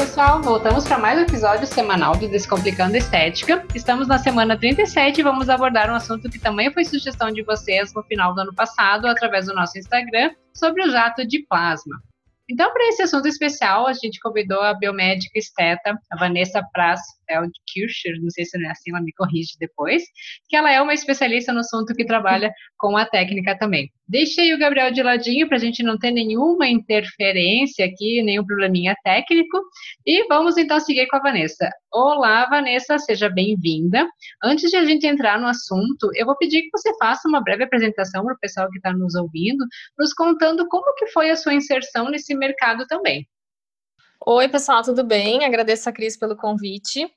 Pessoal! Voltamos para mais um episódio semanal do Descomplicando Estética. Estamos na semana 37 e vamos abordar um assunto que também foi sugestão de vocês no final do ano passado, através do nosso Instagram, sobre o jato de plasma. Então, para esse assunto especial, a gente convidou a biomédica esteta, a Vanessa Praz Feldkircher, não sei se não é assim, ela me corrige depois, que ela é uma especialista no assunto que trabalha com a técnica também. Deixei o Gabriel de ladinho para a gente não ter nenhuma interferência aqui, nenhum probleminha técnico, e vamos então seguir com a Vanessa. Olá, Vanessa, seja bem-vinda. Antes de a gente entrar no assunto, eu vou pedir que você faça uma breve apresentação para o pessoal que está nos ouvindo, nos contando como que foi a sua inserção nesse mercado também. Oi, pessoal, tudo bem? Agradeço a Cris pelo convite.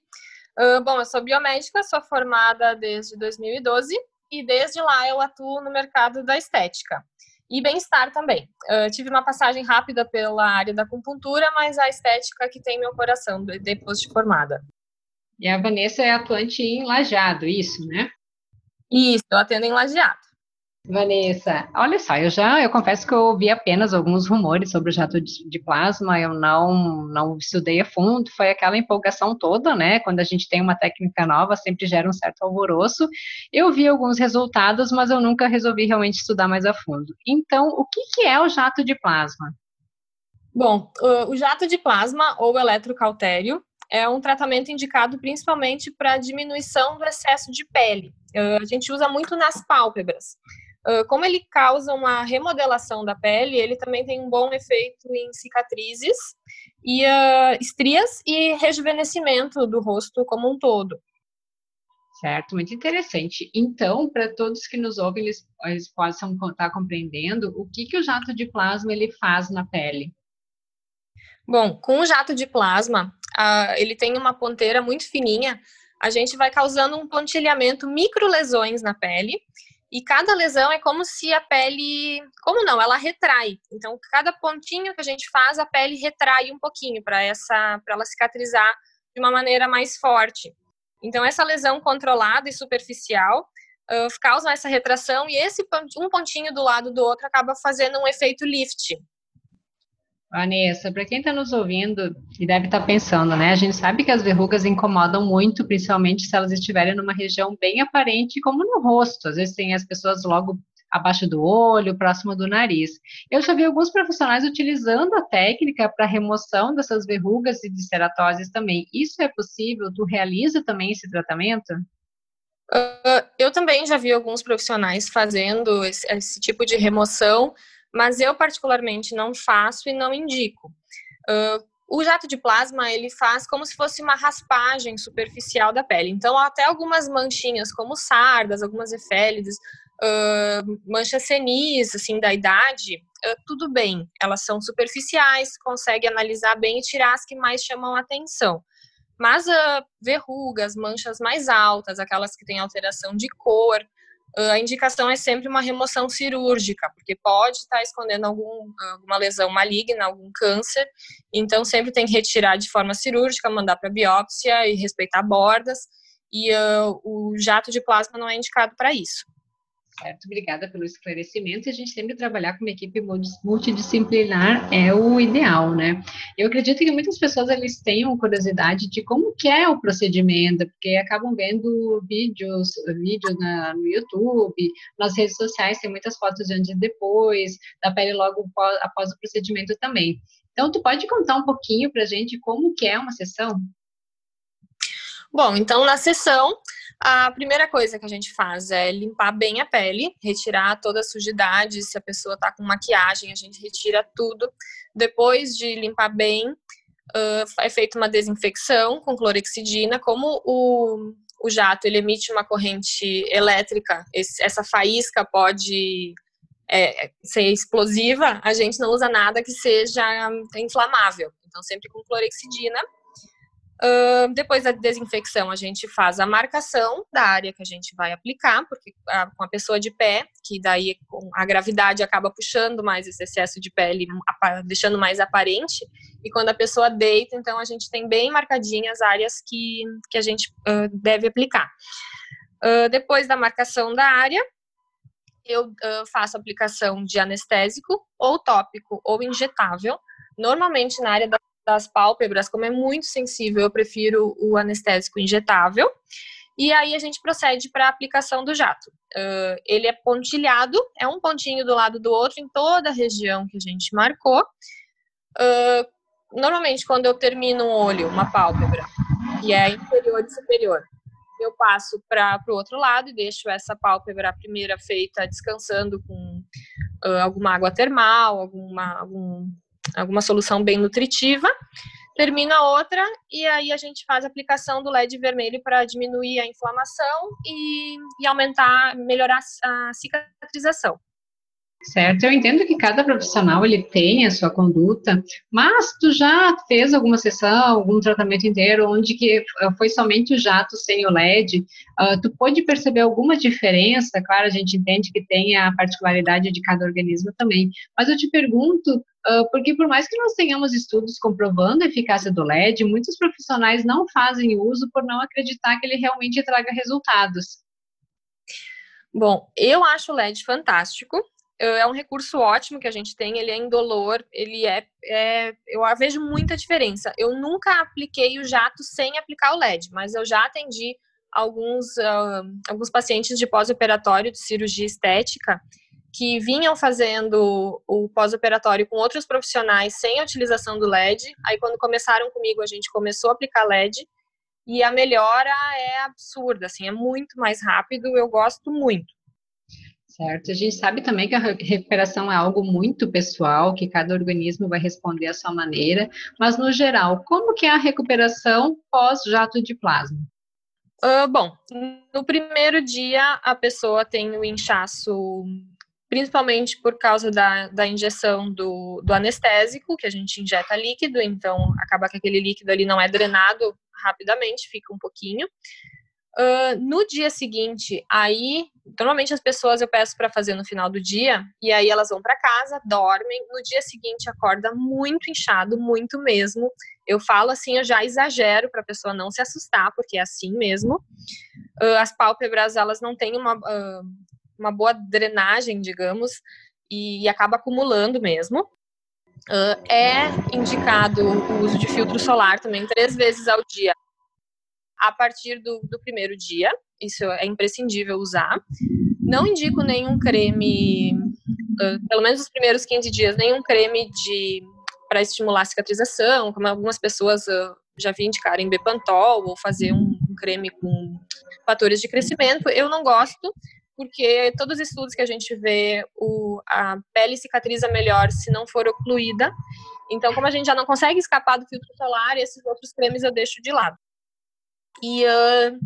Uh, bom, eu sou biomédica, sou formada desde 2012 e desde lá eu atuo no mercado da estética e bem-estar também. Uh, tive uma passagem rápida pela área da acupuntura, mas a estética que tem meu coração depois de formada. E a Vanessa é atuante em Lajeado, isso, né? Isso, eu atendo em Lajeado. Vanessa, olha só, eu já, eu confesso que eu ouvi apenas alguns rumores sobre o jato de, de, plasma, eu não, não estudei a fundo, foi aquela empolgação toda, né, quando a gente tem uma técnica nova, sempre gera um certo alvoroço, eu vi alguns resultados, mas eu nunca resolvi realmente estudar mais a fundo. Então, o que, que é o jato de plasma? Bom, o jato de plasma, ou eletrocautério, é um tratamento indicado principalmente para diminuição do excesso de pele. A gente usa muito nas pálpebras como ele causa uma remodelação da pele, ele também tem um bom efeito em cicatrizes e uh, estrias e rejuvenescimento do rosto como um todo. Certo, muito interessante. Então, para todos que nos ouvem, eles, eles possam estar compreendendo o que, que o jato de plasma ele faz na pele. Bom, com o jato de plasma, uh, ele tem uma ponteira muito fininha, a gente vai causando um pontilhamento, micro lesões na pele, e cada lesão é como se a pele. Como não? Ela retrai. Então, cada pontinho que a gente faz, a pele retrai um pouquinho para essa para ela cicatrizar de uma maneira mais forte. Então, essa lesão controlada e superficial uh, causa essa retração e esse um pontinho do lado do outro acaba fazendo um efeito lift. Vanessa, para quem está nos ouvindo e deve estar tá pensando, né? A gente sabe que as verrugas incomodam muito, principalmente se elas estiverem numa região bem aparente, como no rosto. Às vezes tem as pessoas logo abaixo do olho, próximo do nariz. Eu já vi alguns profissionais utilizando a técnica para remoção dessas verrugas e de ceratoses também. Isso é possível? Tu realiza também esse tratamento? Uh, eu também já vi alguns profissionais fazendo esse, esse tipo de remoção mas eu particularmente não faço e não indico. Uh, o jato de plasma ele faz como se fosse uma raspagem superficial da pele. Então, até algumas manchinhas, como sardas, algumas efélides, uh, manchas senis, assim, da idade, uh, tudo bem. Elas são superficiais, consegue analisar bem e tirar as que mais chamam atenção. Mas uh, verrugas, manchas mais altas, aquelas que têm alteração de cor, a indicação é sempre uma remoção cirúrgica, porque pode estar escondendo algum, alguma lesão maligna, algum câncer, então sempre tem que retirar de forma cirúrgica, mandar para biópsia e respeitar bordas, e uh, o jato de plasma não é indicado para isso. Certo, obrigada pelo esclarecimento. A gente sempre trabalhar com uma equipe multidisciplinar é o ideal, né? Eu acredito que muitas pessoas eles tenham curiosidade de como que é o procedimento, porque acabam vendo vídeos, vídeos na, no YouTube, nas redes sociais tem muitas fotos de antes e depois, da pele logo após o procedimento também. Então, tu pode contar um pouquinho para a gente como que é uma sessão? Bom, então na sessão a primeira coisa que a gente faz é limpar bem a pele, retirar toda a sujidade. Se a pessoa tá com maquiagem, a gente retira tudo. Depois de limpar bem, uh, é feita uma desinfecção com clorexidina. Como o, o jato ele emite uma corrente elétrica, esse, essa faísca pode é, ser explosiva, a gente não usa nada que seja inflamável. Então, sempre com clorexidina Depois da desinfecção, a gente faz a marcação da área que a gente vai aplicar, porque a, com a pessoa de pé, que daí a gravidade acaba puxando mais esse excesso de pele, deixando mais aparente, e quando a pessoa deita, então a gente tem bem marcadinhas as áreas que, que a gente uh, deve aplicar. Uh, depois da marcação da área, eu faço aplicação de anestésico, ou tópico, ou injetável, normalmente na área da das pálpebras, como é muito sensível, eu prefiro o anestésico injetável. E aí a gente procede para a aplicação do jato. Uh, ele é pontilhado, é um pontinho do lado do outro em toda a região que a gente marcou. Uh, normalmente, quando eu termino um olho, uma pálpebra, que é inferior e superior, eu passo para o outro lado e deixo essa pálpebra primeira feita descansando com uh, alguma água termal, alguma, algum, alguma solução bem nutritiva termina outra e aí a gente faz a aplicação do LED vermelho para diminuir a inflamação e, e aumentar, melhorar a cicatrização. Certo, eu entendo que cada profissional ele tem a sua conduta, mas tu já fez alguma sessão, algum tratamento inteiro onde que ah, foi somente o jato sem o LED? Uh, ah, tu pode perceber alguma diferença? Claro, a gente entende que tem a particularidade de cada organismo também, mas eu te pergunto, uh, porque por mais que nós tenhamos estudos comprovando a eficácia do LED, muitos profissionais não fazem uso por não acreditar que ele realmente traga resultados. Bom, eu acho o LED fantástico é um recurso ótimo que a gente tem, ele é indolor, ele é, é, eu vejo muita diferença. Eu nunca apliquei o jato sem aplicar o LED, mas eu já atendi alguns, uh, alguns pacientes de pós-operatório de cirurgia estética que vinham fazendo o pós-operatório com outros profissionais sem a utilização do LED. Aí quando começaram comigo, a gente começou a aplicar LED e a melhora é absurda, assim, é muito mais rápido, eu gosto muito. Certo. A gente sabe também que a recuperação é algo muito pessoal, que cada organismo vai responder à sua maneira, mas no geral, como que é a recuperação pós-jato de plasma? Uh, bom, no primeiro dia a pessoa tem o inchaço principalmente por causa da, da injeção do, do anestésico, que a gente injeta líquido, então acaba que aquele líquido ali não é drenado rapidamente, fica um pouquinho. Uh, no dia seguinte, aí, normalmente as pessoas eu peço para fazer no final do dia, e aí elas vão para casa, dormem, no dia seguinte acorda muito inchado, muito mesmo. Eu falo assim, eu já exagero para a pessoa não se assustar, porque é assim mesmo. Uh, as pálpebras, elas não têm uma, uh, uma boa drenagem, digamos, e, acaba acumulando mesmo. é indicado o uso de filtro solar também três vezes ao dia a partir do, do primeiro dia. Isso é imprescindível usar. Não indico nenhum creme, uh, pelo menos os primeiros 15 dias, nenhum creme de para estimular a cicatrização, como algumas pessoas uh, já vi indicarem Bepantol ou fazer um creme com fatores de crescimento. Eu não gosto, porque todos os estudos que a gente vê, o, a pele cicatriza melhor se não for ocluída. Então, como a gente já não consegue escapar do filtro solar, esses outros cremes eu deixo de lado. E uh,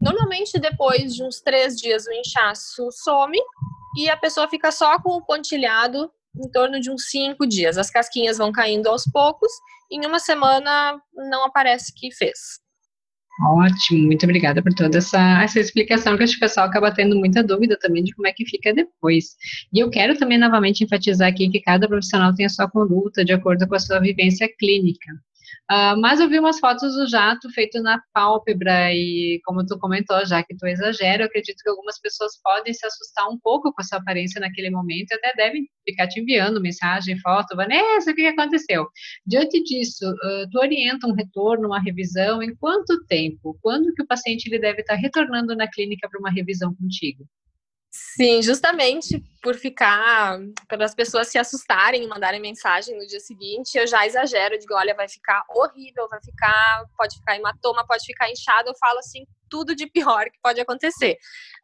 normalmente depois de uns três dias o inchaço some e a pessoa fica só com o pontilhado em torno de uns cinco dias. As casquinhas vão caindo aos poucos e em uma semana não aparece que fez. Ótimo, muito obrigada por toda essa, essa explicação, que acho que o pessoal acaba tendo muita dúvida também de como é que fica depois. E eu quero também novamente enfatizar aqui que cada profissional tem a sua conduta de acordo com a sua vivência clínica. Uh, mas eu vi umas fotos do jato feito na pálpebra e, como tu comentou, já que tu exagera, eu acredito que algumas pessoas podem se assustar um pouco com a sua aparência naquele momento e até devem ficar te enviando mensagem, foto, Vanessa, o que aconteceu? Diante disso, uh, tu orienta um retorno, uma revisão, em quanto tempo? Quando que o paciente ele deve estar retornando na clínica para uma revisão contigo? Sim, justamente por ficar, para as pessoas se assustarem e mandarem mensagem no dia seguinte, eu já exagero, digo, olha, vai ficar horrível, vai ficar, pode ficar hematoma, pode ficar inchado, eu falo assim, tudo de pior que pode acontecer.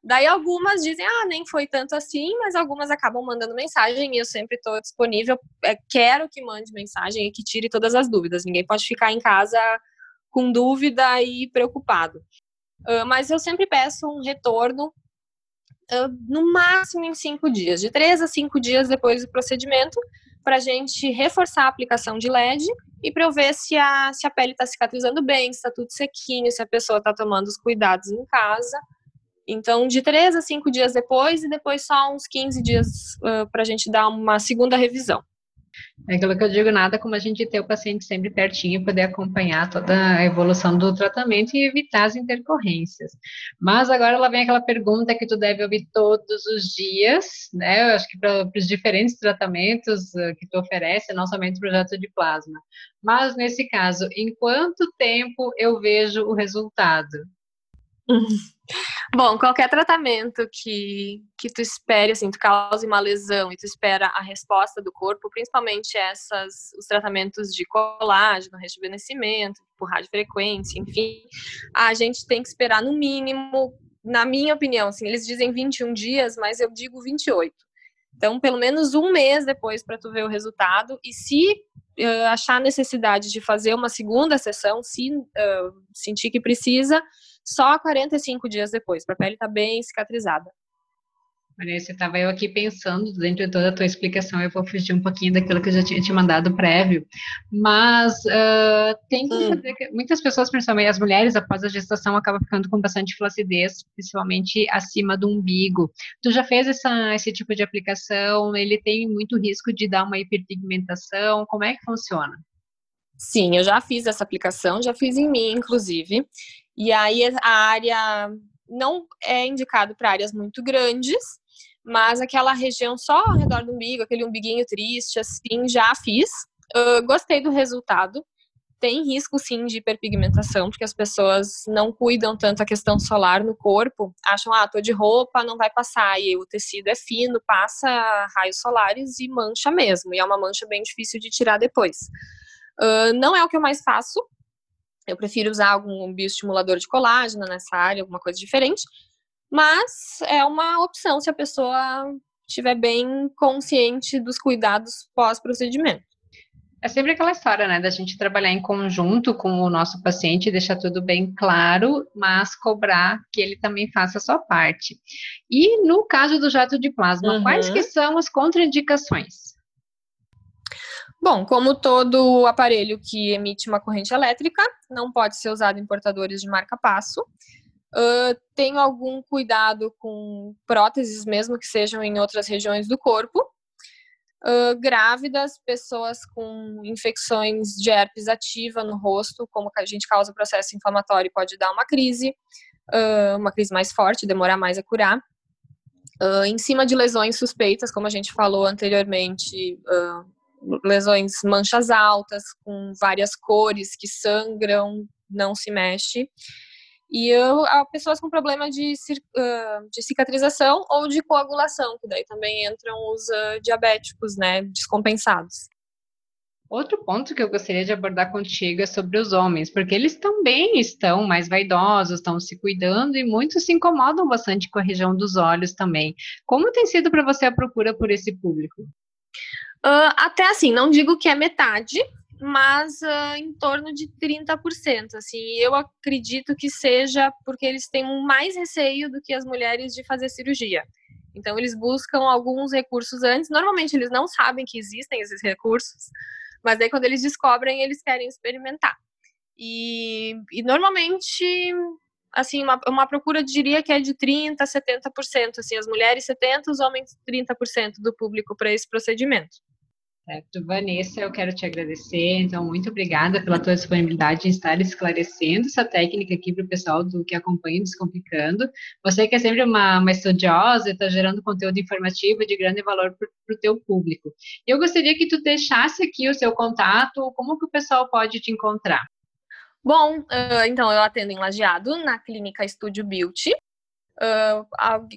Daí algumas dizem, ah, nem foi tanto assim, mas algumas acabam mandando mensagem e eu sempre estou disponível, é, quero que mande mensagem e que tire todas as dúvidas, ninguém pode ficar em casa com dúvida e preocupado. Mas eu sempre peço um retorno no máximo em cinco dias, de três a cinco dias depois do procedimento, para a gente reforçar a aplicação de LED e para eu ver se a, se a pele está cicatrizando bem, se está tudo sequinho, se a pessoa está tomando os cuidados em casa. Então, de três a cinco dias depois e depois só uns 15 dias uh, para a gente dar uma segunda revisão. É aquilo que eu digo, nada como a gente ter o paciente sempre pertinho, poder acompanhar toda a evolução do tratamento e evitar as intercorrências. Mas agora ela vem aquela pergunta que tu deve ouvir todos os dias, né? Eu acho que para os diferentes tratamentos eh, que tu oferece, não somente o projeto de plasma. Mas nesse caso, em quanto tempo eu vejo o resultado? Bom, qualquer tratamento que, que tu espere, assim, tu cause uma lesão e tu espera a resposta do corpo, principalmente essas, os tratamentos de colágeno, rejuvenescimento, por radiofrequência, enfim, a gente tem que esperar no mínimo, na minha opinião, assim, eles dizem 21 dias, mas eu digo 28. Então, pelo menos um mês depois para tu ver o resultado. E se uh, achar necessidade de fazer uma segunda sessão, se uh, sentir que precisa, só 45 dias depois, para a pele estar tá bem cicatrizada. Vanessa, estava eu aqui pensando, dentro de toda a tua explicação, eu vou fugir um pouquinho daquilo que eu já tinha te mandado prévio, mas uh, tem que hum. saber que muitas pessoas, principalmente as mulheres, após a gestação, acabam ficando com bastante flacidez, principalmente acima do umbigo. Tu já fez essa, esse tipo de aplicação? Ele tem muito risco de dar uma hiperpigmentação? Como é que funciona? Sim, eu já fiz essa aplicação, já fiz em mim, inclusive. E aí a área não é indicado para áreas muito grandes, mas aquela região só ao redor do umbigo, aquele umbiguinho triste, assim, já fiz. Uh, gostei do resultado. Tem risco sim de hiperpigmentação, porque as pessoas não cuidam tanto a questão solar no corpo, acham, ah, tô de roupa, não vai passar, e o tecido é fino, passa raios solares e mancha mesmo, e é uma mancha bem difícil de tirar depois. Uh, não é o que eu mais faço, eu prefiro usar algum bioestimulador de colágeno nessa área, alguma coisa diferente. Mas é uma opção se a pessoa estiver bem consciente dos cuidados pós-procedimento. É sempre aquela história, né, da gente trabalhar em conjunto com o nosso paciente, deixar tudo bem claro, mas cobrar que ele também faça a sua parte. E no caso do jato de plasma, uhum. quais que são as contraindicações? Bom, como todo aparelho que emite uma corrente elétrica, não pode ser usado em portadores de marca-passo. Uh, tenho algum cuidado com próteses, mesmo que sejam em outras regiões do corpo. Uh, grávidas, pessoas com infecções de herpes ativa no rosto, como a gente causa processo inflamatório, pode dar uma crise, uh, uma crise mais forte, demorar mais a curar. Uh, em cima de lesões suspeitas, como a gente falou anteriormente, lesões manchas altas, com várias cores que sangram, não se mexe. E eu, pessoas com problema de, de cicatrização ou de coagulação, que daí também entram os uh, diabéticos, né, descompensados. Outro ponto que eu gostaria de abordar contigo é sobre os homens, porque eles também estão mais vaidosos, estão se cuidando e muitos se incomodam bastante com a região dos olhos também. Como tem sido para você a procura por esse público? Uh, até assim, não digo que é metade, mas uh, em torno de 30%. Assim, eu acredito que seja porque eles têm mais receio do que as mulheres de fazer cirurgia. Então, eles buscam alguns recursos antes. Normalmente, eles não sabem que existem esses recursos, mas aí, quando eles descobrem, eles querem experimentar. E, e normalmente, assim, uma, uma procura diria que é de 30% a 70%. Assim, as mulheres 70%, os homens 30% do público para esse procedimento. Certo, Vanessa, eu quero te agradecer. Então, muito obrigada pela tua disponibilidade em estar esclarecendo essa técnica aqui para o pessoal do que acompanha Descomplicando. Você que é sempre uma, uma estudiosa e está gerando conteúdo informativo de grande valor para o teu público. Eu gostaria que tu deixasse aqui o seu contato, como que o pessoal pode te encontrar? Bom, então eu atendo em Lajeado, na clínica Estúdio Beauty.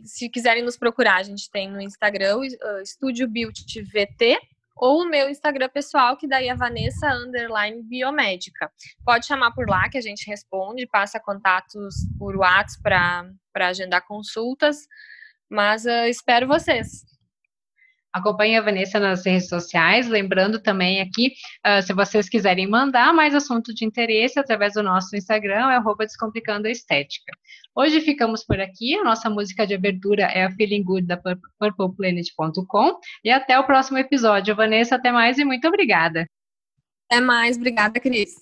Se quiserem nos procurar, a gente tem no Instagram, uh, Estúdio Beauty VT, ou o meu Instagram pessoal, que daí é Vanessa Underline Biomédica. Pode chamar por lá que a gente responde, passa contatos por WhatsApp para agendar consultas, mas uh, espero vocês. Acompanhe a Vanessa nas redes sociais. Lembrando também aqui, uh, se vocês quiserem mandar mais assunto de interesse através do nosso Instagram, é Descomplicando a Estética. Hoje ficamos por aqui. A nossa música de abertura é a Feeling Good da PurplePlanet.com. E até o próximo episódio. Vanessa, até mais e muito obrigada. Até mais. Obrigada, Cris.